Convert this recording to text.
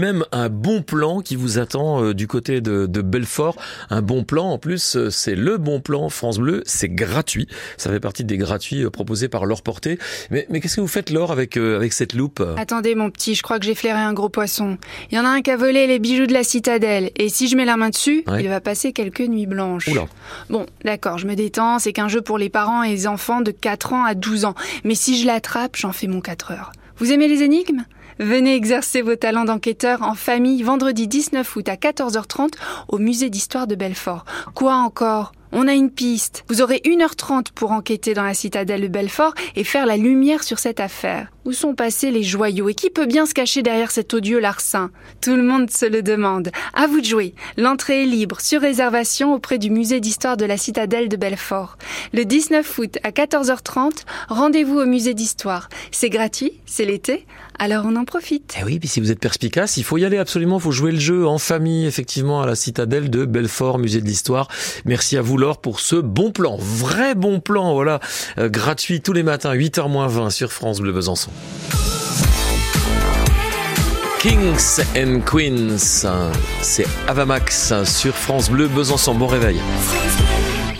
Même un bon plan qui vous attend euh, du côté de, de, Belfort. Un bon plan, en plus, euh, c'est le bon plan France Bleu. C'est gratuit. Ça fait partie des gratuits euh, proposés par Laure Porté. Mais, mais qu'est-ce que vous faites, Laure, avec, avec cette loupe Attendez, mon petit, je crois que j'ai flairé un gros poisson. Il y en a un qui a volé les bijoux de la citadelle. Et si je mets la main dessus, il va passer quelques nuits blanches. Oula. Bon, d'accord, je me détends. C'est qu'un jeu pour les parents et les enfants de 4 ans à 12 ans. Mais si je l'attrape, j'en fais mon 4 heures. Vous aimez les énigmes? Venez exercer vos talents d'enquêteur en famille vendredi 19 août à 14h30 au musée d'histoire de Belfort. Quoi encore? On a une piste. Vous aurez 1h30 pour enquêter dans la citadelle de Belfort et faire la lumière sur cette affaire. Où sont passés les joyaux? Et qui peut bien se cacher derrière cet odieux larcin? Tout le monde se le demande. À vous de jouer. L'entrée est libre, sur réservation auprès du musée d'histoire de la citadelle de Belfort. Le 19 août à 14h30, rendez-vous au musée d'histoire. C'est gratuit, c'est l'été, alors on en profite. Eh oui, puis si vous êtes perspicace, il faut y aller absolument, il faut jouer le jeu en famille, effectivement, à la citadelle de Belfort, musée de l'histoire. Merci à vous Laure pour ce bon plan, vrai bon plan, voilà, euh, gratuit tous les matins, 8h 20 sur France Bleu Besançon. Kings and Queens, c'est Avamax sur France Bleu Besançon. Bon réveil.